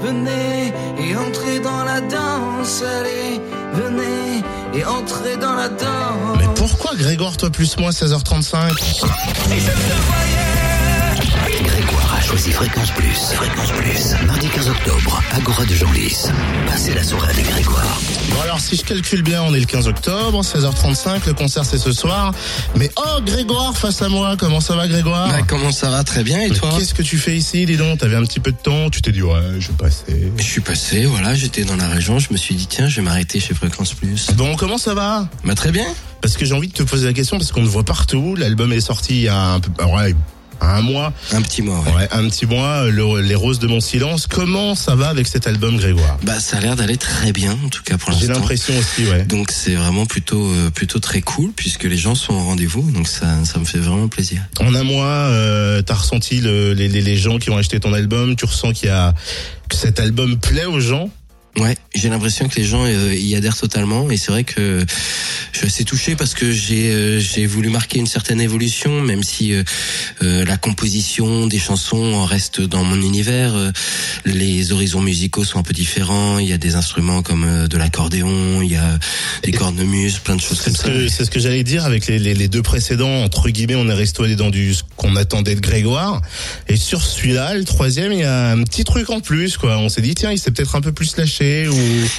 venez et entrez dans la danse, allez, venez et entrez dans la danse. Mais pourquoi Grégoire, toi plus moi, 16h35 Grégoire a choisi Fréquence Plus. Fréquence Plus. Mardi 15 octobre, Agora de Genlis. Passez la soirée avec Grégoire. Bon alors si je calcule bien, on est le 15 octobre, 16h35, le concert c'est ce soir. Mais oh Grégoire face à moi, comment ça va Grégoire? Bah, comment ça va? Très bien et toi? Qu'est-ce que tu fais ici, dis donc T'avais un petit peu de temps, tu t'es dit ouais, je vais passer. Je suis passé, voilà, j'étais dans la région, je me suis dit tiens, je vais m'arrêter chez Fréquence Plus. Bon, comment ça va? Bah très bien. Parce que j'ai envie de te poser la question parce qu'on te voit partout. L'album est sorti il y a un peu, ouais, un mois, Un petit mois, ouais. ouais, un petit mois. le- les roses de mon silence. Comment ça va avec cet album, Grégoire? Bah ça a l'air d'aller très bien, en tout cas pour J'ai l'instant. l'impression aussi, ouais. Donc c'est vraiment plutôt euh, plutôt très cool puisque les gens sont au rendez-vous, donc ça ça me fait vraiment plaisir. En un mois, euh, t'as ressenti le- les, les, les gens qui ont acheté ton album? Tu ressens qu'il y a que cet album plaît aux gens? Ouais, j'ai l'impression que les gens euh, y adhèrent totalement et c'est vrai que je suis assez touché parce que j'ai euh, j'ai voulu marquer une certaine évolution, même si euh, euh, la composition des chansons reste dans mon univers. euh, les horizons musicaux sont un peu différents. Il y a des instruments comme euh, de l'accordéon, il y a des cornemuses, plein de choses C'est comme ce ça. que, c'est ce que j'allais dire avec les, les, les deux précédents. Entre guillemets, on est resté dans du ce qu'on attendait de Grégoire. Et sur celui-là, le troisième, il y a un petit truc en plus, quoi. On s'est dit, tiens, il s'est peut-être un peu plus lâché ou?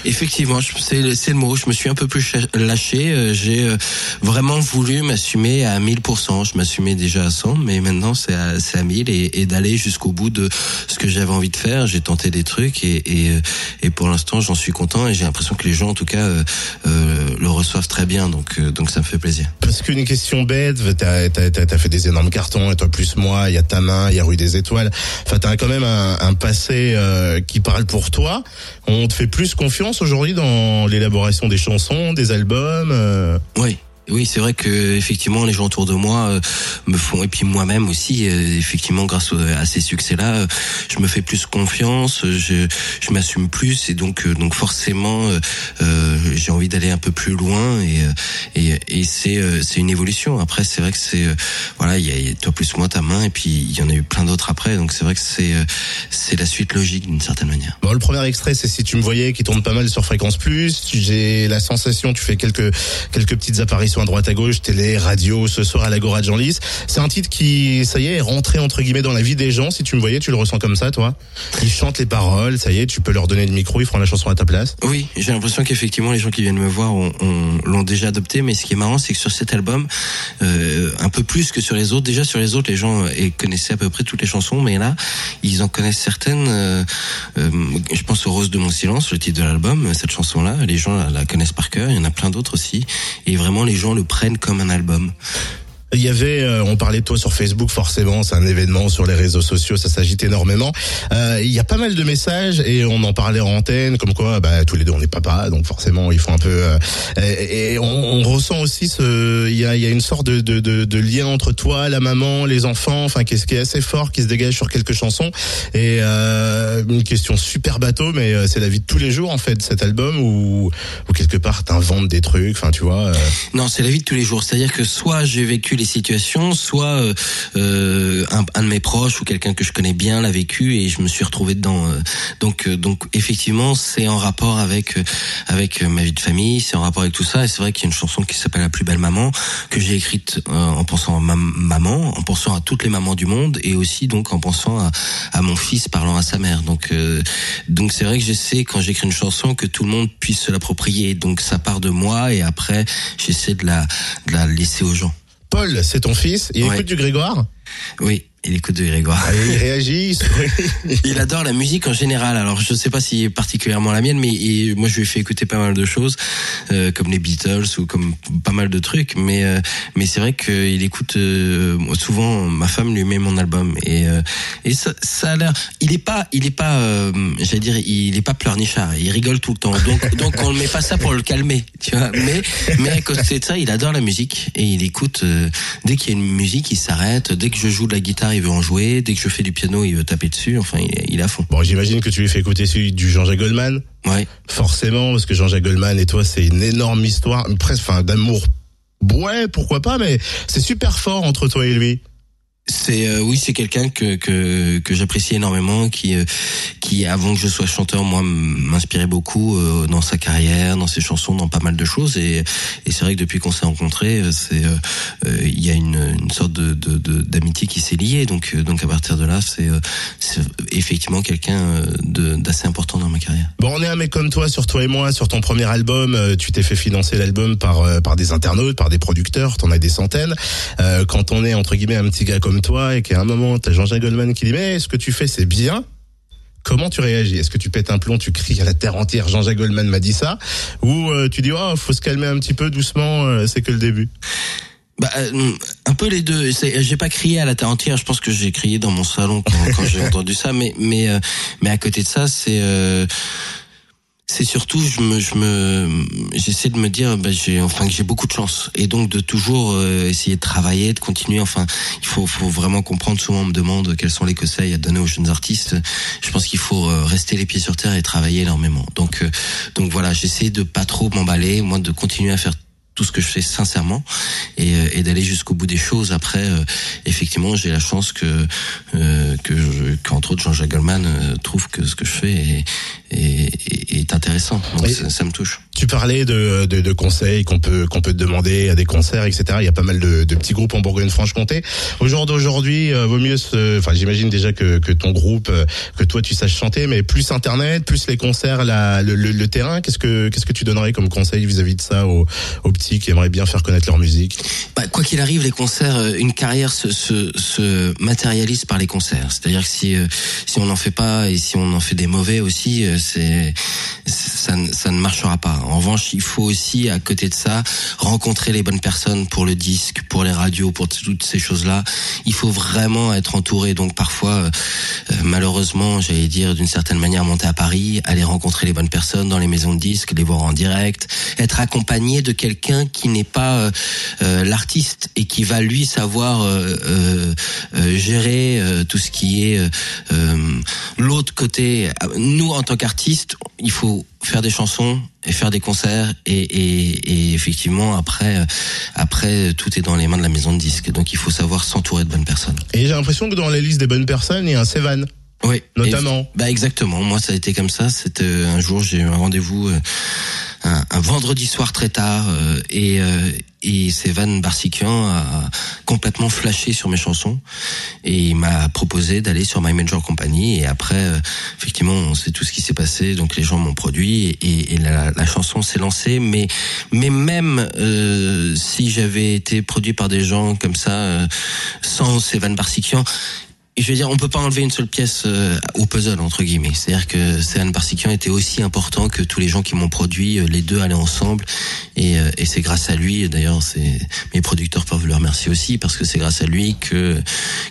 Effectivement, c'est le, c'est le mot. Je me suis un peu plus lâché. euh, J'ai euh, vraiment voulu m'assumer à 1000%. Je m'assumais déjà à 100, mais maintenant c'est à, à 1000 et, et d'aller jusqu'au bout de ce que j'avais envie de faire. J'ai tenté des trucs et, et, euh, et pour l'instant j'en suis content et j'ai l'impression que les gens en tout cas euh, euh, le reçoivent très bien. Donc euh, donc ça me fait plaisir. Parce qu'une question bête, t'as, t'as, t'as fait des énormes cartons, et toi plus moi, il y a ta main, il y a Rue des Étoiles. Enfin, t'as quand même un, un passé euh, qui parle pour toi. On te fait plus confiance aujourd'hui dans l'élaboration des chansons, des albums. euh. Oui. Oui, c'est vrai que effectivement les gens autour de moi euh, me font et puis moi-même aussi euh, effectivement grâce au- à ces succès-là, euh, je me fais plus confiance, euh, je je m'assume plus et donc euh, donc forcément euh, euh, j'ai envie d'aller un peu plus loin et euh, et, et c'est euh, c'est une évolution. Après c'est vrai que c'est euh, voilà, il y a, toi plus moi ta main et puis il y en a eu plein d'autres après donc c'est vrai que c'est euh, c'est la suite logique d'une certaine manière. Bon, le premier extrait, c'est si tu me voyais, qui tourne pas mal sur Fréquence Plus. J'ai la sensation, tu fais quelques quelques petites apparitions droite à gauche, télé, radio, ce soir à l'Agora de Genlis. C'est un titre qui, ça y est, est rentré entre guillemets dans la vie des gens. Si tu me voyais, tu le ressens comme ça, toi. Ils chantent les paroles, ça y est, tu peux leur donner le micro, ils feront la chanson à ta place. Oui, j'ai l'impression qu'effectivement les gens qui viennent me voir ont- ont- l'ont déjà adopté, mais ce qui est marrant, c'est que sur cet album, euh, un peu plus que sur les autres, déjà sur les autres, les gens euh, connaissaient à peu près toutes les chansons, mais là, ils en connaissent certaines. euh, je pense au Rose de mon silence, le titre de l'album, cette chanson-là, les gens la connaissent par cœur. Il y en a plein d'autres aussi, et vraiment les gens le prennent comme un album. Il y avait, euh, on parlait de toi sur Facebook, forcément, c'est un événement sur les réseaux sociaux, ça s'agite énormément. Euh, il y a pas mal de messages et on en parlait en antenne, comme quoi, bah, tous les deux on est papa, donc forcément il faut un peu. euh, et on, on ressent aussi ce, il y a, il y a une sorte de, de, de, de lien entre toi, la maman, les enfants, enfin, qu'est-ce qui est assez fort, qui se dégage sur quelques chansons. Et euh, une question super bateau, mais euh, c'est la vie de tous les jours en fait, cet album où quelque part t'inventes des trucs, enfin, tu vois. Non, c'est la vie de tous les jours. C'est-à-dire que soit j'ai vécu les situations, soit euh, euh, un, de mes proches ou quelqu'un que je connais bien l'a vécu et je me suis retrouvé dedans. euh. Donc, donc effectivement, c'est en rapport avec avec ma vie de famille, c'est en rapport avec tout ça. Et c'est vrai qu'il y a une chanson qui s'appelle La plus belle maman que j'ai écrite en pensant à ma maman, en pensant à toutes les mamans du monde et aussi donc en pensant à, mon fils parlant à sa mère. Donc, donc c'est vrai que j'essaie quand j'écris une chanson que tout le monde puisse se l'approprier. Donc ça part de moi et après j'essaie de la de la laisser aux gens. Paul, c'est ton fils, il Ouais. écoute du Grégoire? Oui, il écoute de Grégoire. Ah, Il réagit, il adore la musique en général. Alors je sais pas si particulièrement la mienne, mais il- moi je lui ai fait écouter pas mal de choses, euh, comme les Beatles ou comme pas mal de trucs. Mais euh, mais c'est vrai qu'il écoute euh, souvent. Ma femme lui met mon album et euh, et ça, ça a l'air. Il est pas il est pas euh, j'allais dire il est pas pleurnichard. Il rigole tout le temps. Donc donc on ne met pas ça pour le calmer, tu vois. Mais mais à côté de ça, il adore la musique et il écoute euh, dès qu'il y a une musique, il s'arrête. Dès que je joue de la guitare, il veut en jouer. Dès que je fais du piano, il veut taper dessus. Enfin, il, il est à fond. Bon, j'imagine que tu lui fais écouter celui du Jean-Jacques Goldman. Ouais. Forcément, parce que Jean-Jacques Goldman et toi, c'est une énorme histoire, presque, enfin, d'amour. Ouais, pourquoi pas, mais c'est super fort entre toi et lui. C'est euh, oui, c'est quelqu'un que que, que j'apprécie énormément, qui euh, qui avant que je sois chanteur, moi m'inspirait beaucoup euh, dans sa carrière, dans ses chansons, dans pas mal de choses. Et, et c'est vrai que depuis qu'on s'est rencontrés, c'est il y a une, une sorte de d'amitié de, qui s'est liée. Donc donc à partir de là, c'est effectivement quelqu'un d'assez important dans ma carrière. Bon, on est un mec comme toi, sur toi et moi, sur ton premier album, tu t'es fait financer l'album par par des internautes, par des producteurs, t'en as des centaines. quand on est entre guillemets un petit gars comme toi et qu'à un moment, t'as Jean-Jacques Goldman qui dit mais ce que tu fais c'est bien. Comment tu réagis? Est-ce que tu pètes un plomb, tu cries à la terre entière Jean-Jacques Goldman m'a dit ça? Ou euh, tu dis oh faut se calmer un petit peu doucement, euh, c'est que le début bah, euh, un peu les deux. J'ai pas crié à la terre entière. Je pense que j'ai crié dans mon salon quand, quand j'ai entendu ça. Mais mais mais à côté de ça, c'est c'est surtout je me je me j'essaie de me dire ben j'ai enfin que j'ai beaucoup de chance. Et donc de toujours euh, essayer de travailler de continuer. Enfin il faut faut vraiment comprendre. Souvent on me demande quels sont les conseils à donner aux jeunes artistes. Je pense qu'il faut euh, rester les pieds sur terre et travailler énormément. Donc euh, donc voilà j'essaie de pas trop m'emballer moi de continuer à faire tout ce que je fais sincèrement et, et d'aller jusqu'au bout des choses. Après, effectivement, j'ai la chance que euh, que qu'entre autres Jean-Jacques Goldman trouve que ce que je fais est, est, est intéressant. Donc ça, ça, me touche. Tu parlais de, de, de conseils qu'on peut qu'on peut te demander à des concerts, etc. Il y a pas mal de, de petits groupes en Bourgogne-Franche-Comté. Au jour d'aujourd'hui, euh, vaut mieux. Se, enfin, j'imagine déjà que, que ton groupe, euh, que toi tu saches chanter, mais plus Internet, plus les concerts, la, le, le, terrain. Qu'est-ce que qu'est-ce que tu donnerais comme conseil vis-à-vis de ça aux, aux petits qui aimeraient bien faire connaître leur musique bah, Quoi qu'il arrive, les concerts, euh, une carrière se, se, se matérialise par les concerts. C'est-à-dire que si si on n'en fait pas et si on en fait des mauvais aussi, c'est ça, ça ne marchera pas. En revanche, il faut aussi, à côté de ça, rencontrer les bonnes personnes pour le disque, pour les radios, pour toutes ces choses-là. Il faut vraiment être entouré. Donc parfois, euh, euh, malheureusement, j'allais dire d'une certaine manière, monter à Paris, aller rencontrer les bonnes personnes dans les maisons de disques, les voir en direct, être accompagné de quelqu'un qui n'est pas euh, l'artiste et qui va lui savoir gérer tout ce qui est l'autre côté. Nous, en tant qu'artistes, il faut faire des chansons et faire des concerts et, et, et, effectivement après euh, après tout est dans les mains de la maison de disques. Donc il faut savoir s'entourer de bonnes personnes. Et j'ai l'impression que dans la liste des bonnes personnes il y a un Sevan. Oui. Notamment. bah exactement. Moi ça a été comme ça. C'était euh, un jour j'ai eu un rendez-vous euh, un, vendredi soir très tard euh, et, euh, et Sévan Barsikian a complètement flashé sur mes chansons. Et il m'a proposé d'aller sur My Major Company et après euh, effectivement on sait tout ce qui s'est passé donc les gens m'ont produit et, et la, la, chanson s'est lancée. Mais mais même euh, si j'avais été produit par des gens comme ça sans Sévan Barsikian je veux dire, on peut pas enlever une seule pièce euh, au puzzle entre guillemets. C'est-à-dire que Céline Barsikian était aussi important que tous les gens qui m'ont produit. Euh, les deux allaient ensemble, et, euh, et c'est grâce à lui. D'ailleurs, c'est mes producteurs peuvent le remercier aussi parce que c'est grâce à lui que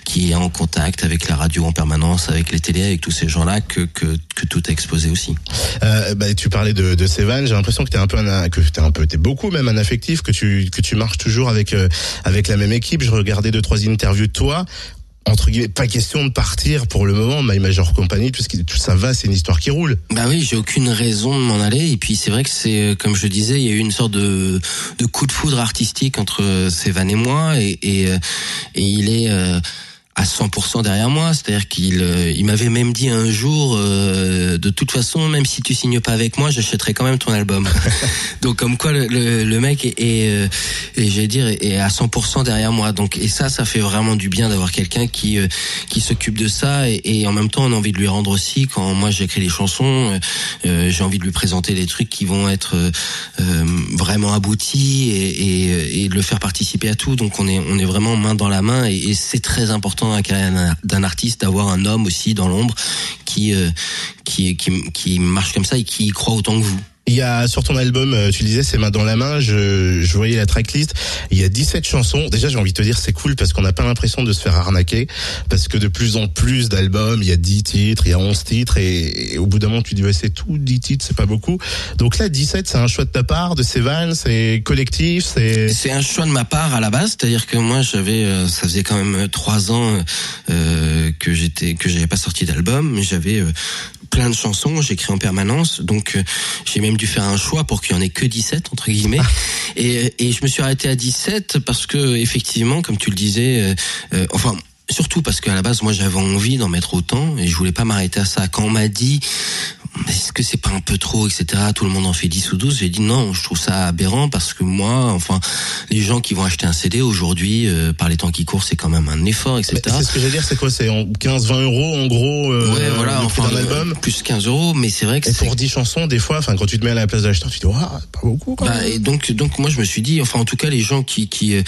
qui est en contact avec la radio en permanence, avec les télés, avec tous ces gens-là que, que, que tout a exposé aussi. Euh, bah, tu parlais de, de Sévan. J'ai l'impression que t'es un peu un, que t'es un peu, t'es beaucoup même un affectif, que tu que tu marches toujours avec avec la même équipe. Je regardais deux trois interviews de toi entre guillemets, pas question de partir pour le moment, My Major Company, puisque tout ça va, c'est une histoire qui roule. Bah oui, j'ai aucune raison de m'en aller. Et puis c'est vrai que c'est, euh, comme je disais, il y a eu une sorte de, de coup de foudre artistique entre Sévan et moi, et, et, euh, et il est euh, à 100% derrière moi. C'est-à-dire qu'il euh, il m'avait même dit un jour, euh, de toute façon, même si tu signes pas avec moi, j'achèterai quand même ton album. Donc comme quoi le, le, le mec est, est, euh, est j'allais dire, est à 100% derrière moi. Donc et ça, ça fait vraiment du bien d'avoir quelqu'un qui qui s'occupe de ça et, et, en même temps on a envie de lui rendre aussi. Quand moi j'écris les chansons, euh, j'ai envie de lui présenter des trucs qui vont être euh, vraiment aboutis et, et, et, de le faire participer à tout. Donc on est on est vraiment main dans la main et, et c'est très important d'un artiste d'avoir un homme aussi dans l'ombre qui, euh, qui, qui, qui marche comme ça et qui croit autant que vous. Il y a sur ton album, euh, tu disais, c'est main dans la main. Je, je voyais la tracklist. Il y a 17 chansons. Déjà, j'ai envie de te dire, c'est cool parce qu'on n'a pas l'impression de se faire arnaquer. Parce que de plus en plus d'albums, il y a 10 titres, il y a 11 titres. Et, au bout d'un moment, tu dis, ouais, c'est tout, 10 titres, c'est pas beaucoup. Donc là, 17, c'est un choix de ta part, de Sévan, c'est collectif, c'est... C'est un choix de ma part à la base. C'est-à-dire que moi, j'avais, euh, ça faisait quand même 3 ans euh, que j'étais, que j'avais pas sorti d'album. Mais j'avais euh, plein de chansons, j'écris en permanence, donc euh, j'ai même dû faire un choix pour qu'il y en ait que 17 entre guillemets. et, et je me suis arrêté à 17 parce que effectivement, comme tu le disais, euh, euh, enfin surtout parce qu'à la base, moi, j'avais envie d'en mettre autant et je voulais pas m'arrêter à ça. Quand on m'a dit, est-ce que c'est pas un peu trop, etc. Tout le monde en fait 10 ou 12. J'ai dit non, je trouve ça aberrant parce que moi, enfin, les gens qui vont acheter un CD aujourd'hui, euh, par les temps qui courent, c'est quand même un effort, etc. C'est ce que j'allais dire, c'est quoi? C'est en 15-20 euros en gros euh, ouais, voilà, enfin, d'un album? plus 15 euros, mais c'est vrai que Et c'est pour 10 chansons, des fois, enfin quand tu te mets à la place de l'acheteur, tu te dis, ah, pas beaucoup quand Bah, et donc, donc moi je me suis dit, enfin en tout cas les gens qui qui euh,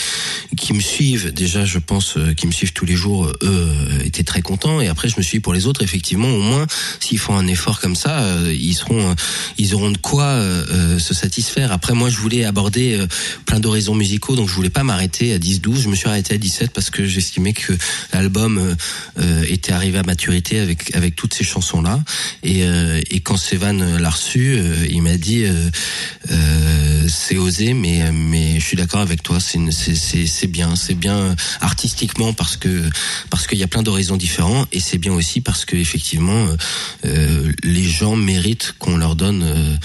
qui me suivent déjà, je pense, euh, qui me suivent tous les jours, euh, eux euh, étaient très contents. Et après je me suis dit pour les autres, effectivement, au moins s'ils font un effort comme ça, euh, ils seront, euh, ils auront de quoi euh, se satisfaire. Après moi je voulais aborder plein d'horizons musicaux, donc je voulais pas m'arrêter à 10-12. Je me suis arrêté à 17 parce que j'estimais que l'album était arrivé à maturité avec avec toutes ces chansons là. Et, et quand Sevan l'a reçu, il m'a dit euh, c'est osé, mais mais je suis d'accord avec toi. C'est bien, c'est bien artistiquement parce que parce qu'il y a plein d'horizons différents et c'est bien aussi parce que effectivement euh, les gens méritent qu'on leur donne euh,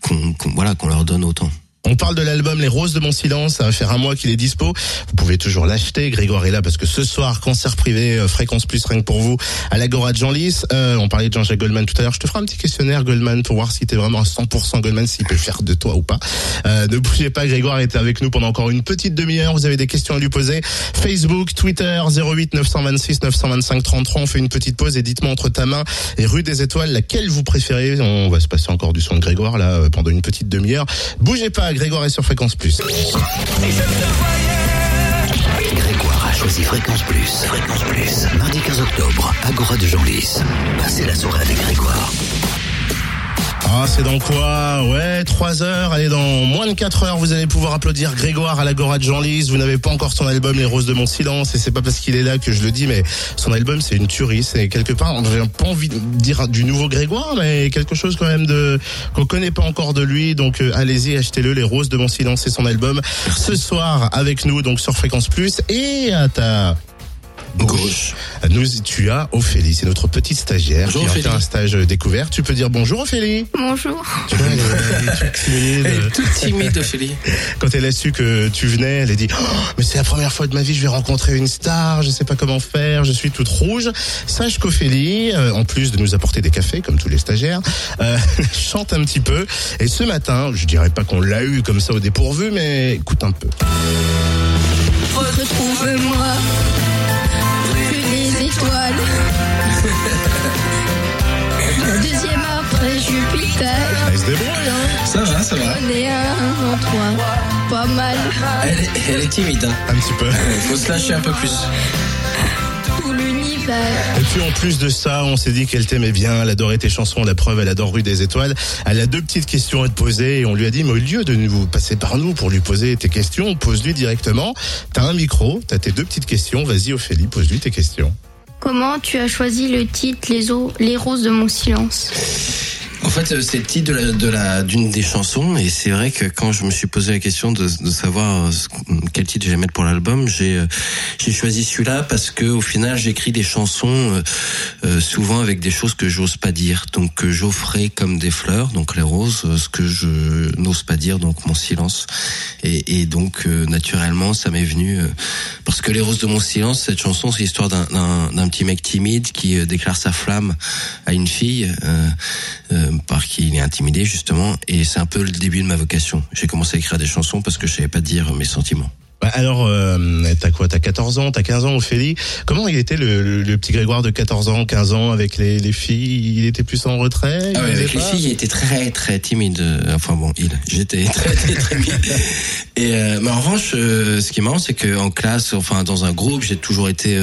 qu'on voilà qu'on leur donne autant. On parle de l'album Les Roses de mon silence, ça va faire un mois qu'il est dispo. Vous pouvez toujours l'acheter, Grégoire est là parce que ce soir, concert privé, euh, fréquence plus rien que pour vous, à l'Agora de Jean-Lys. Euh, on parlait de Jean-Jacques Goldman tout à l'heure. Je te ferai un petit questionnaire, Goldman, pour voir si t'es vraiment à 100% Goldman, s'il peut faire de toi ou pas. Euh, ne bougez pas, Grégoire est avec nous pendant encore une petite demi-heure. Vous avez des questions à lui poser. Facebook, Twitter, 08 926 925 33. On fait une petite pause et dites-moi entre ta main et Rue des Étoiles, laquelle vous préférez. On va se passer encore du son de Grégoire là euh, pendant une petite demi-heure. Bougez pas, Grégoire est sur Fréquence Plus. Grégoire a choisi Fréquence Plus. Fréquence Plus. Mardi 15 octobre, Agora de Genlis. Passez la soirée avec Grégoire. Ah, c'est dans quoi Ouais, 3 heures. Allez, dans moins de 4 heures, vous allez pouvoir applaudir Grégoire à l'Agora de Jean-Lys. Vous n'avez pas encore son album Les Roses de mon silence. Et c'est pas parce qu'il est là que je le dis, mais son album, c'est une tuerie. C'est quelque part, j'ai pas envie de dire du nouveau Grégoire, mais quelque chose quand même de, qu'on connaît pas encore de lui. Donc, euh, allez-y, achetez-le. Les Roses de mon silence, c'est son album. Ce soir, avec nous, donc, sur Fréquence Plus. Et à ta gauche, nous, tu as Ophélie. C'est notre petite stagiaire Bonjour, qui va Ophélie. faire un stage découvert. Tu peux dire bonjour, Ophélie. Bonjour. Tu vois, elle est- elle est toute timide. Elle est toute timide, Ophélie. Quand elle a su que tu venais, elle a dit Oh, mais c'est la première fois de ma vie, je vais rencontrer une star, je sais pas comment faire, je suis toute rouge. Sache qu'Ophélie, euh, en plus de nous apporter des cafés comme tous les stagiaires, euh, chante un petit peu. Et ce matin, je dirais pas qu'on l'a eu comme ça au dépourvu, mais écoute un peu. Retrouve-moi. Elle se débrouille, hein Ça va, ça va. On est un en toi. Pas mal. Elle est, elle est timide. Hein. Un petit peu. Faut se lâcher un peu plus. Tout l'univers. Et puis en plus de ça, on s'est dit qu'elle t'aimait bien, elle adorait tes chansons, la preuve, elle adore Rue des Étoiles. Elle a deux petites questions à te poser et on lui a dit, mais au lieu de nous passer par nous pour lui poser tes questions, pose-lui directement. T'as un micro, t'as tes deux petites questions, vas-y Ophélie, pose-lui tes questions. Comment tu as choisi le titre Les, eaux, les roses de mon silence? En fait, euh, c'est le titre de la, de la, d'une des chansons, et c'est vrai que quand je me suis posé la question de, de savoir euh, quel titre j'allais mettre pour l'album, j'ai, euh, j'ai choisi celui-là parce que au final, j'écris des chansons euh, souvent avec des choses que j'ose pas dire, donc que j'offrais comme des fleurs, donc les roses, ce que je n'ose pas dire, donc mon silence, et, et donc euh, naturellement, ça m'est venu euh, parce que les roses de mon silence, cette chanson, c'est l'histoire d'un, d'un, petit mec timide qui déclare sa flamme à une fille. euh, par qui il est intimidé justement et c'est un peu le début de ma vocation. J'ai commencé à écrire des chansons parce que je savais pas dire mes sentiments. Bah, alors, euh, t'as quoi? T'as 14 ans, t'as 15 ans, Ophélie? Comment il était le, le- le petit Grégoire de 14 ans, 15 ans avec les, les filles? Il était plus en retrait Ah ouais, avec les filles, il était très très timide. Enfin bon, il, j'étais très très timide. Et euh, mais en revanche, euh, ce qui est marrant, c'est que en classe, enfin dans un groupe, j'ai toujours été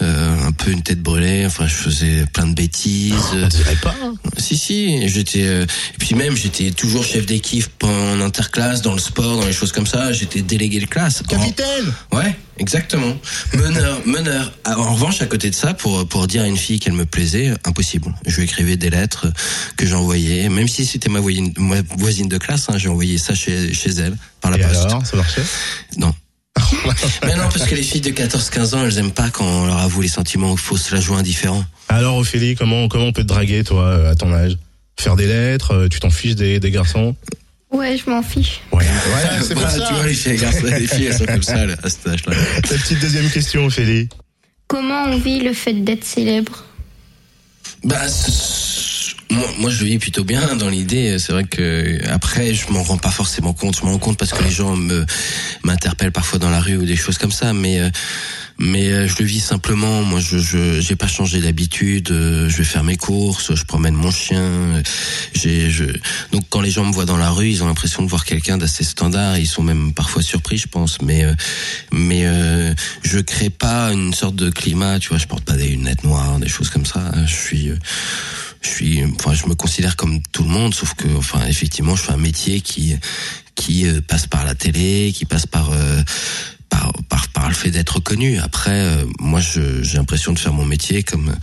un peu une tête brûlée. Enfin, je faisais plein de bêtises. On dirait pas? Si si, j'étais et puis même j'étais toujours chef d'équipe en interclasse, dans le sport, dans les choses comme ça. J'étais délégué de classe. Capitaine Ouais, exactement. Meneur, meneur. Ah, En revanche, à côté de ça, pour pour dire à une fille qu'elle me plaisait, impossible. Je lui écrivais des lettres que j'envoyais, même si c'était ma voisine, ma voisine de classe. Hein, j'ai envoyé ça chez chez elle par la Et poste. alors, ça marchait? Non. Mais non, parce que les filles de 14-15 ans, elles aiment pas quand on leur avoue les sentiments. Il faut se la jouer indifférent. Alors Ophélie, comment comment on peut te draguer toi à ton âge? Faire des lettres, euh, tu t'en fiches des, des garçons? Ouais, je m'en fiche. Ouais, voilà, c'est Bah, ça. Tu vois, les filles, les garçons, les filles, elles sont comme ça là, à cet âge-là. Ta petite deuxième question, Ophélie. Comment on vit le fait d'être célèbre? Bah, moi, je le vis plutôt bien dans l'idée. C'est vrai que après, je m'en rends pas forcément compte. Je m'en rends compte parce que les gens me m'interpellent parfois dans la rue ou des choses comme ça. Mais euh, mais euh, je le vis simplement. Moi, je j'ai pas changé d'habitude. Euh, Je vais faire mes courses. Je promène mon chien. J'ai je donc quand les gens me voient dans la rue, ils ont l'impression de voir quelqu'un d'assez standard. Ils sont même parfois surpris, je pense. Mais mais je crée pas une sorte de climat. Tu vois, je porte pas des lunettes noires, des choses comme ça. Je suis je suis, enfin, je me considère comme tout le monde, sauf que, enfin, effectivement, je fais un métier qui, qui euh, passe par la télé, qui passe par, euh, par, par, le fait d'être connu. Après, euh, moi, j'ai l'impression de faire mon métier comme,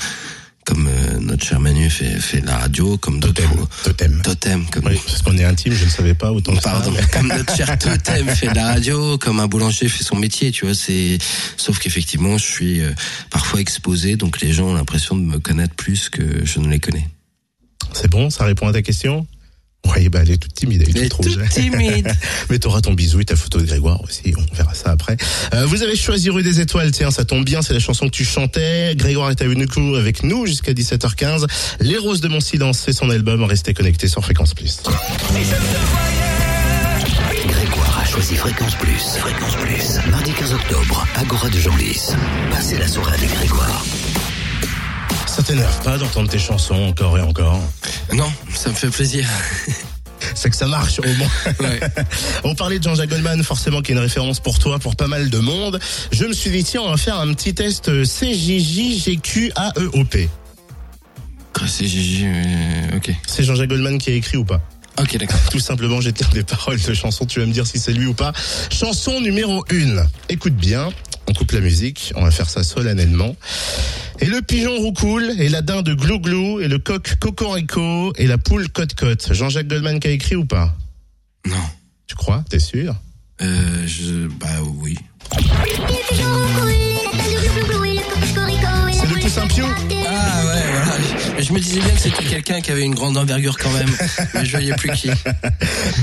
comme euh, notre cher Manu fait, fait la radio, comme d'autres. Totem. Totem. Totem, comme Oui, parce qu'on est intime, je ne savais pas autant que ça, Pardon, mais- comme notre cher Totem fait de la radio, comme un boulanger fait son métier, tu vois, c'est, sauf qu'effectivement, je suis euh, parfois exposé, donc les gens ont l'impression de me connaître plus que je ne les connais. C'est bon, ça répond à ta question? Oui, bah elle est toute timide, elle est Elle est toute timide. Mais t'auras ton bisou et ta photo de Grégoire aussi, on verra ça après. Euh, vous avez choisi Rue des Étoiles, tiens, ça tombe bien, c'est la chanson que tu chantais. Grégoire est avec nous jusqu'à 17h15. Les Roses de mon silence, c'est son album, restez connectés sur Fréquence Plus. Grégoire a choisi Fréquence Plus. Fréquence Plus. Mardi 15 octobre, Agora de Genlis. Passez la soirée avec Grégoire. Ça t'énerve pas d'entendre tes chansons encore et encore Non, ça me fait plaisir. C'est que ça marche au moins. Ouais. On parlait de Jean-Jacques Goldman, forcément, qui est une référence pour toi, pour pas mal de monde. Je me suis dit, tiens, on va faire un petit test CJJGQAEOP. Gigi, euh, ok. C'est Jean-Jacques Goldman qui a écrit ou pas Ok, d'accord. Tout simplement, j'ai des paroles de chansons, tu vas me dire si c'est lui ou pas. Chanson numéro 1. Écoute bien, on coupe la musique, on va faire ça solennellement. Et le pigeon roucoule, et la dinde glou-glou, et le coq cocorico, et la poule cote-cote. Jean-Jacques Goldman qui a écrit ou pas? Non. Tu crois? T'es sûr? Euh, je, bah oui. C'est le Toussaint Piou Ah ouais, voilà. Je, je me disais bien que c'était quelqu'un qui avait une grande envergure quand même, mais je voyais plus qui.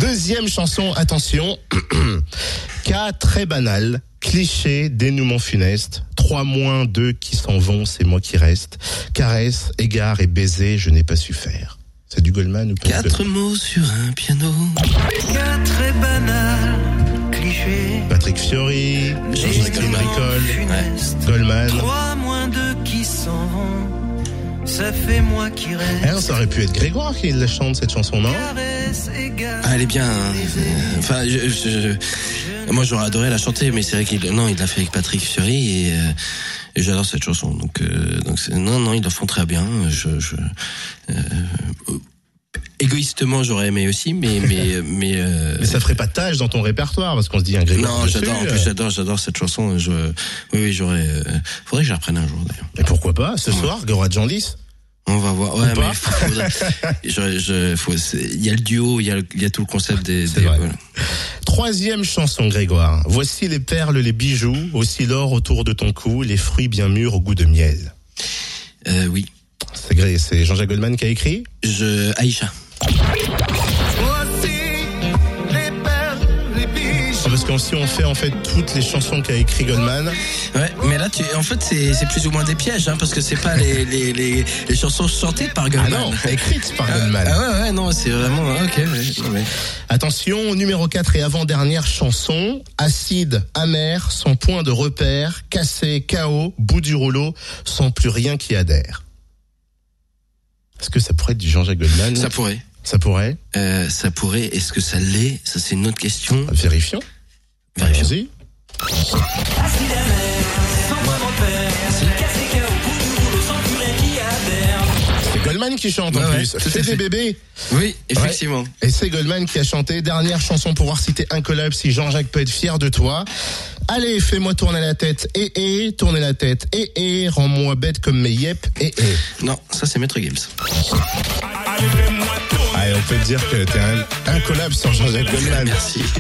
Deuxième chanson, attention. Cas très banal, cliché, dénouement funeste. Trois moins deux qui s'en vont, c'est moi qui reste. Caresse, égard et baiser, je n'ai pas su faire. C'est du Goldman ou pas Quatre mots sur un piano. Très banal, cliché. Patrick Fiori, Goldman. Bricole, funeste. Goldman. Trois moins deux qui s'en vont. Ça fait moi qui Eh, reste. ça aurait pu être Grégoire qui la chante cette chanson, non? Caresse égale. Ah, elle est bien. hein. Enfin, je, je- je- moi j'aurais adoré la chanter, mais c'est vrai qu'il non, il l'a fait avec Patrick Fiori et, euh, et j'adore cette chanson. Donc, euh, donc non, non, ils la font très bien. Je, je euh, euh, égoïstement j'aurais aimé aussi, mais mais mais. euh, Mais ça ferait pas de tâche dans ton répertoire parce qu'on se dit un non, j'adore. En euh. plus, j'adore, j'adore cette chanson. Je, oui, oui, j'aurais. euh, faudrait que je la reprenne un jour d'ailleurs. Et pourquoi pas Ce soir, Grégoire Jean-Lys On va voir. Ouais, mais faudrait- je, je, faut, il y a le duo, il y a, le- il y a tout le concept des. Des- voilà. Troisième chanson, Grégoire. Voici les perles, les bijoux, aussi l'or autour de ton cou, les fruits bien mûrs au goût de miel. Euh, oui. C'est Jean-Jacques Goldman qui a écrit? Je, Aïcha. Ah, qu'aussi on fait en fait toutes les chansons qu'a écrit Goldman. Ouais, mais là, tu, en fait, c'est, plus ou moins des pièges, hein, parce que c'est pas les, les, les, les chansons chantées par Ah Goldman. non, écrites par Ah, Goldman. ah ouais, ouais, non, c'est vraiment, ok, ouais, ouais. Attention, numéro 4 et avant-dernière chanson. Acide, amer, sans point de repère, cassé, chaos, bout du rouleau, sans plus rien qui adhère. Est-ce que ça pourrait être du Jean-Jacques Goldman? Ça pourrait. Ça pourrait? Euh, ça pourrait. Est-ce que ça l'est? Ça, c'est une autre question. Vérifions. Allons-y. C'est Goldman qui chante en plus. Fais des bébés. Oui, effectivement. Et c'est Goldman qui a chanté dernière chanson pour voir si t'es incollable, si Jean-Jacques peut être fier de toi. Allez, fais-moi tourner la tête, et et, tourner la tête, et et, rends-moi bête comme mes yep, et et. Non, ça c'est Maître Gims. Allez, on peut te dire que t'es un incollable sans Jean-Jacques Goldman. Merci.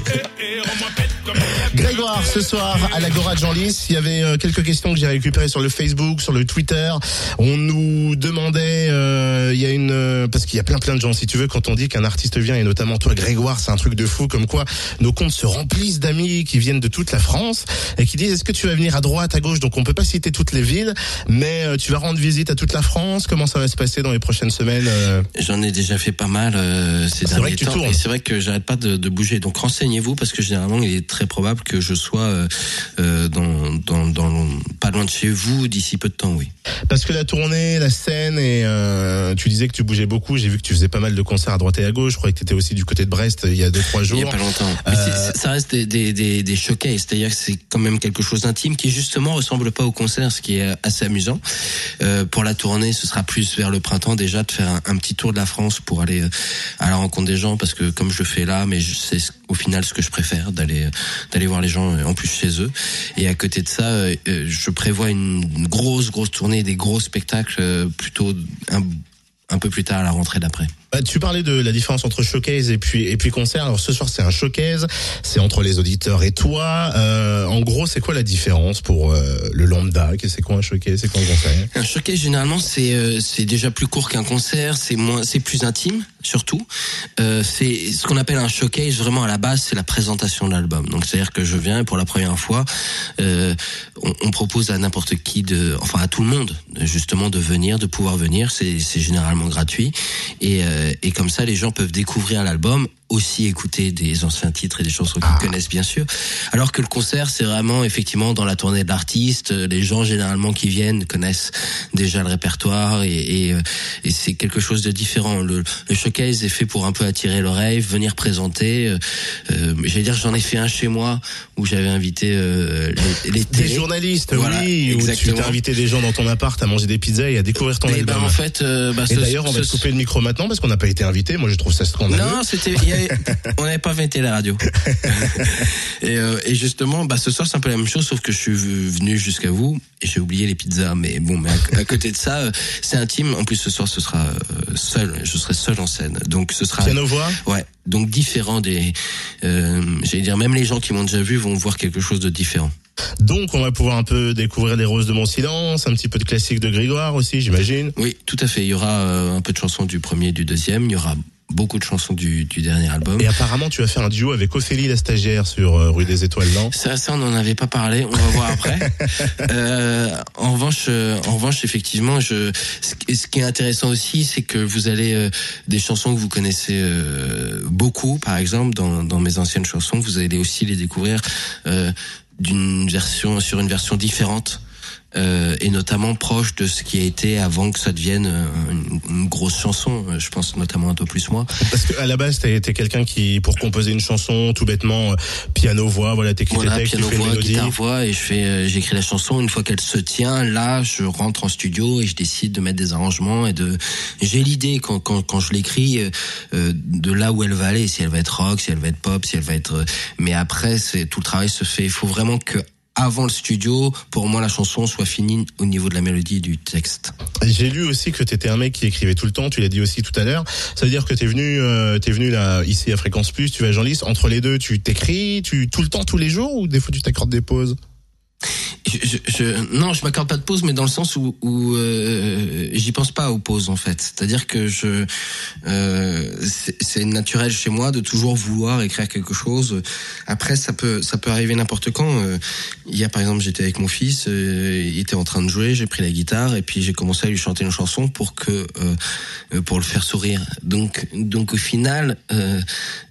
Grégoire, ce soir à l'Agora de Jean-Lys, il y avait euh, quelques questions que j'ai récupérées sur le Facebook, sur le Twitter. On nous demandait, euh, il y a une, euh, parce qu'il y a plein plein de gens, si tu veux, quand on dit qu'un artiste vient, et notamment toi Grégoire, c'est un truc de fou, comme quoi nos comptes se remplissent d'amis qui viennent de toute la France et qui disent est-ce que tu vas venir à droite, à gauche, donc on peut pas citer toutes les villes, mais tu vas rendre visite à toute la France. Comment ça va se passer dans les prochaines semaines J'en ai déjà fait pas mal euh, ces C'est vrai que temps. Et c'est vrai que j'arrête pas de, de bouger. Donc renseignez-vous parce que généralement il est très probable que je sois euh, euh, dans, dans, dans pas loin de chez vous d'ici peu de temps, oui. Parce que la tournée, la scène, et euh, tu disais que tu bougeais beaucoup. J'ai vu que tu faisais pas mal de concerts à droite et à gauche. Je croyais que tu étais aussi du côté de Brest il y a deux trois Il jours. y a pas longtemps. Mais Euh, ça reste des, des, des, des c'est-à-dire que c'est quand même quelque chose d'intime qui justement ressemble pas au concert, ce qui est assez amusant. Euh, pour la tournée, ce sera plus vers le printemps déjà de faire un, un petit tour de la France pour aller euh, à la rencontre des gens, parce que comme je fais là, mais c'est ce- au final ce que je préfère d'aller d'aller voir les gens euh, en plus chez eux. Et à côté de ça, euh, euh, je prévois une grosse grosse tournée, des gros spectacles plutôt un, un peu plus tard à la rentrée d'après. Bah, tu parlais de la différence entre showcase et puis et puis concert. Alors ce soir c'est un showcase, c'est entre les auditeurs et toi. Euh, en gros, c'est quoi la différence pour euh, le lambda? C'est quoi un showcase? C'est quoi un concert? Un showcase généralement c'est euh, c'est déjà plus court qu'un concert, c'est moins c'est plus intime surtout. Euh, c'est ce qu'on appelle un showcase vraiment à la base c'est la présentation de l'album. Donc c'est à dire que je viens pour la première fois euh, on, on propose à n'importe qui de enfin à tout le monde justement de venir de pouvoir venir c'est c'est généralement gratuit et euh, et comme ça les gens peuvent découvrir l'album aussi écouter des anciens titres et des chansons qu'ils connaissent bien sûr. Alors que le concert, c'est vraiment effectivement dans la tournée de l'artiste. Les gens généralement qui viennent connaissent déjà le répertoire et, et, euh, et c'est quelque chose de différent. Le, le showcase est fait pour un peu attirer l'oreille, venir présenter. Euh, euh, J'allais dire, j'en ai fait un chez moi où j'avais invité euh, les, les Des journalistes, Voilà, oui, où tu exactement. t'as invité des gens dans ton appart à manger des pizzas et à découvrir ton Et ben album. en fait, euh, bah, et d'ailleurs, on va te couper le micro maintenant parce qu'on n'a pas été invité. Moi, je trouve ça scandaleux. Non, c'était, avait- on n'avait pas fêté la radio. et, euh, et justement, bah, ce soir, c'est un peu la même chose, sauf que je suis venu jusqu'à vous et j'ai oublié les pizzas. Mais bon, mais à, à côté de ça, euh, c'est intime. En plus, ce soir, ce sera euh, seul. Je serai seul en scène. Donc, ce sera. Piano voix. Ouais. Donc différent des. Euh, J'allais dire, même les gens qui m'ont déjà vu vont voir quelque chose de différent. Donc, on va pouvoir un peu découvrir les roses de mon silence, un petit peu de classique de Grégoire aussi, j'imagine. Oui, tout à fait. Il y aura un peu de chansons du premier et du deuxième. Il y aura beaucoup de chansons du, du dernier album. Et apparemment, tu vas faire un duo avec Ophélie la stagiaire sur euh, Rue des Étoiles, non Ça, ça, on n'en avait pas parlé. On va voir après. Euh, en revanche, euh, en revanche, effectivement, je, ce, qui- ce qui est intéressant aussi, c'est que vous allez euh, des chansons que vous connaissez euh, beaucoup, par exemple, dans, dans mes anciennes chansons, vous allez aussi les découvrir euh, d'une version sur une version différente. Euh, et notamment proche de ce qui a été avant que ça devienne euh, une, une grosse chanson. Euh, Je pense notamment un peu plus moi. Parce qu'à la base, t'es quelqu'un qui, pour composer une chanson, tout bêtement, euh, piano, voix, voilà, t'écris Voilà, tes textes, piano tu fais une voix, guitare voix, et je fais, j'écris la chanson. Une fois qu'elle se tient, là, je rentre en studio et je décide de mettre des arrangements et de. J'ai l'idée quand quand quand je l'écris euh, de là où elle va aller, si elle va être rock, si elle va être pop, si elle va être. Mais après, c'est tout le travail se fait. Il faut vraiment que avant le studio, pour moi, la chanson soit finie au niveau de la mélodie et du texte. J'ai lu aussi que t'étais un mec qui écrivait tout le temps, tu l'as dit aussi tout à l'heure. Ça veut dire que t'es venu, euh, venu là, ici à Fréquence Plus, tu vas à Jean Lys, entre les deux, tu t'écris, tu, tout le temps, tous les jours, ou des fois tu t'accordes des pauses? Je, je, non, je m'accorde pas de pause, mais dans le sens où, où euh, j'y pense pas aux pauses en fait. C'est-à-dire que je, euh, c'est naturel chez moi de toujours vouloir écrire quelque chose. Après, ça peut, ça peut arriver n'importe quand. Euh, Hier, par exemple, j'étais avec mon fils, euh, il était en train de jouer, j'ai pris la guitare et puis j'ai commencé à lui chanter une chanson pour que, euh, pour le faire sourire. Donc, donc au final, euh,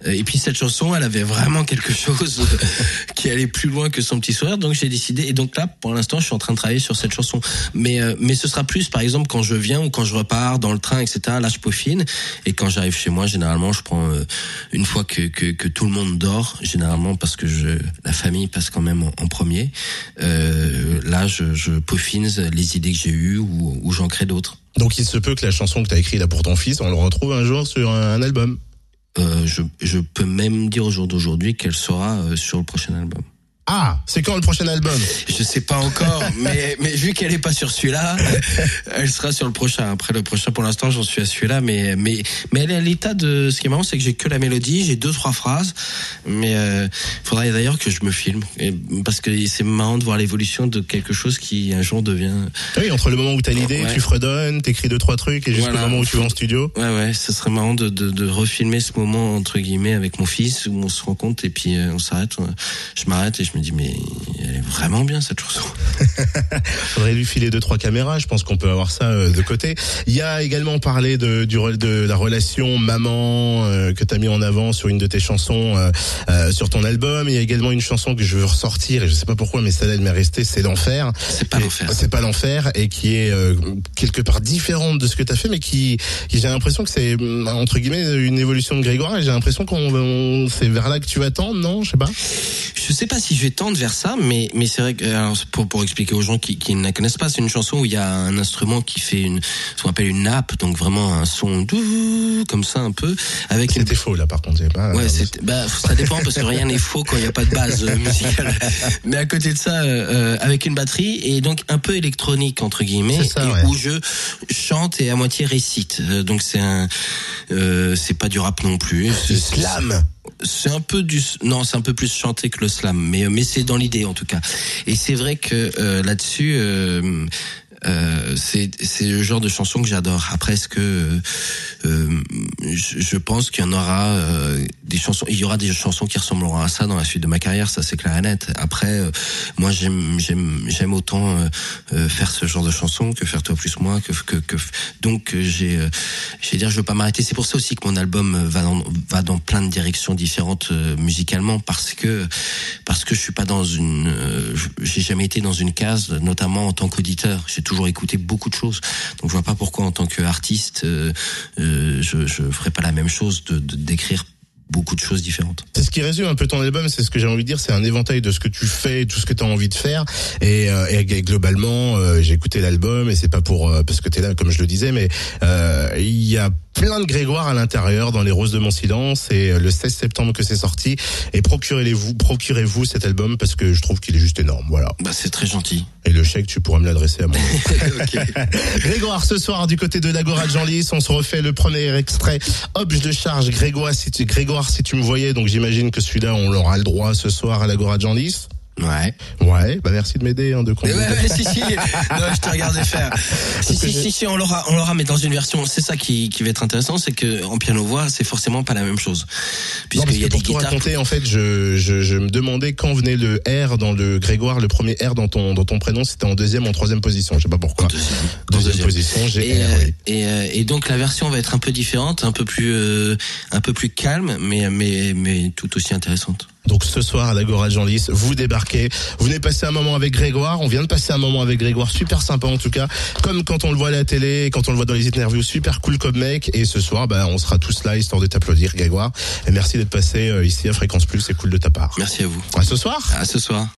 et puis cette chanson, elle avait vraiment quelque chose qui allait plus loin que son petit sourire. Donc j'ai décidé. Et donc là, pour l'instant, je suis en train de travailler sur cette chanson. Mais euh, mais ce sera plus, par exemple, quand je viens ou quand je repars dans le train, etc. Là, je peaufine. Et quand j'arrive chez moi, généralement, je prends euh, une fois que, que que tout le monde dort, généralement parce que je la famille passe quand même en, en premier. Euh, là, je, je peaufine les idées que j'ai eues ou, ou j'en crée d'autres. Donc il se peut que la chanson que t'as écrite là pour ton fils, on le retrouve un jour sur un, un album. Euh, je, je peux même dire au jour d'aujourd'hui qu'elle sera euh, sur le prochain album. Ah, c'est quand le prochain album? Je sais pas encore, mais, mais vu qu'elle est pas sur celui-là, elle sera sur le prochain. Après le prochain, pour l'instant, j'en suis à celui-là, mais, mais, mais elle est à l'état de, ce qui est marrant, c'est que j'ai que la mélodie, j'ai deux, trois phrases, mais euh, faudrait d'ailleurs que je me filme, et, parce que c'est marrant de voir l'évolution de quelque chose qui un jour devient... Oui, entre le moment où t'as l'idée, Ouais. tu fredonnes, t'écris deux, trois trucs, et jusqu'au Voilà. moment où tu vas en studio. Ouais, ouais, ce serait marrant de, de, de refilmer ce moment, entre guillemets, avec mon fils, où on se rencontre, et puis euh, on s'arrête, on- je m'arrête, et je me dis, mais elle est vraiment bien, cette chanson. Faudrait lui filer deux trois caméras. Je pense qu'on peut avoir ça euh, de côté. Il y a également parlé de du de la relation maman euh, que t'as mis en avant sur une de tes chansons euh, sur ton album. Il y a également une chanson que je veux ressortir et je sais pas pourquoi, mais celle-là elle m'est restée. C'est l'enfer. C'est pas l'enfer. C'est pas l'enfer et qui est quelque part différente de ce que t'as fait, mais qui, qui j'ai l'impression que c'est hum, entre guillemets une évolution de Grégoire. Et j'ai l'impression qu'on on- c'est vers là que tu vas tendre, non? Je sais pas. Je sais pas si je vais tendre vers ça, mais mais c'est vrai que alors, c'est pour pour expliquer aux gens qui qui ne la connaissent pas, c'est une chanson où il y a un instrument qui fait une ce qu'on appelle une nappe, donc vraiment un son doux, comme ça un peu avec une C'était faux là, par contre. Pas, Ouais, c'est, bah, ça dépend parce que rien n'est faux quand il n'y a pas de base euh, musicale. Mais à côté de ça, euh, euh, avec une batterie et donc un peu électronique entre guillemets, C'est ça, et ouais. où je chante et à moitié récite. Euh, donc c'est un, euh, c'est pas du rap non plus. du C'est- slam. C'est un peu du non, c'est un peu plus chanté que le slam, mais mais c'est dans l'idée en tout cas. Et c'est vrai que euh, là-dessus. Euh, euh, c'est le genre de chanson que j'adore. Après, est-ce que euh, euh, je, pense qu'il y en aura euh, des chansons, il y aura des chansons qui ressembleront à ça dans la suite de ma carrière, ça c'est clair et net. Après, euh, moi j'aime j'aime j'aime autant euh, faire ce genre de chansons que faire toi plus moi que que, que donc j'ai vais dire je veux pas m'arrêter. C'est pour ça aussi que mon album va dans va dans plein de directions différentes musicalement parce que parce que je suis pas dans une j'ai jamais été dans une case notamment en tant qu'auditeur. J'ai toujours écouté beaucoup de choses. Donc je vois pas pourquoi en tant qu'artiste euh, euh, je ferais pas la même chose de d'écrire beaucoup de choses différentes. C'est ce qui résume un peu ton album, c'est ce que j'ai envie de dire, c'est un éventail de ce que tu fais, tout ce que tu as envie de faire. Et, euh, et globalement, euh, j'ai écouté l'album et c'est pas pour parce que tu es là comme je le disais, mais il y a plein de Grégoire à l'intérieur dans les roses de mon silence et euh, le 16 septembre que c'est sorti et procurez-vous procurez-vous cet album parce que je trouve qu'il est juste énorme, voilà. Bah c'est très gentil. Et le chèque, tu pourras me l'adresser à moi. Grégoire, ce soir, du côté de l'Agora de Genlis, on se refait le premier extrait. Hop, je de charge. Grégoire, si tu, Grégoire, si tu me voyais, donc j'imagine que celui-là, on l'aura le droit ce soir à l'Agora de Genlis. Ouais. Ouais, bah merci de m'aider, hein, de Mais conduire. ouais, ouais, si, si. Non, je te regardais faire. Si, si, si, si, on l'aura, on l'aura, mais dans une version. C'est ça qui, qui va être intéressant, c'est que en piano voix, c'est forcément pas la même chose, puisqu'il y a des pour tout guitares. raconter, en fait, je, je, je me demandais quand venait le R dans le Grégoire, le premier R dans ton, dans ton prénom, c'était en deuxième ou en troisième position, je sais pas pourquoi. Deuxième. Deuxième, Deuxième. position, j'ai Et, R, euh, oui. et, euh, et donc la version va être un peu différente, un peu plus, euh, un peu plus calme, mais, mais, mais tout aussi intéressante. Donc ce soir à l'Agora de Genlis, vous débarquez, vous venez passer un moment avec Grégoire, on vient de passer un moment avec Grégoire, super sympa en tout cas, comme quand on le voit à la télé, quand on le voit dans les interviews, super cool comme mec, et ce soir, bah, on sera tous là histoire de t'applaudir Grégoire, et merci d'être passé euh, ici à Fréquence Plus, c'est cool de ta part. Merci à vous. À ce soir. À ce soir.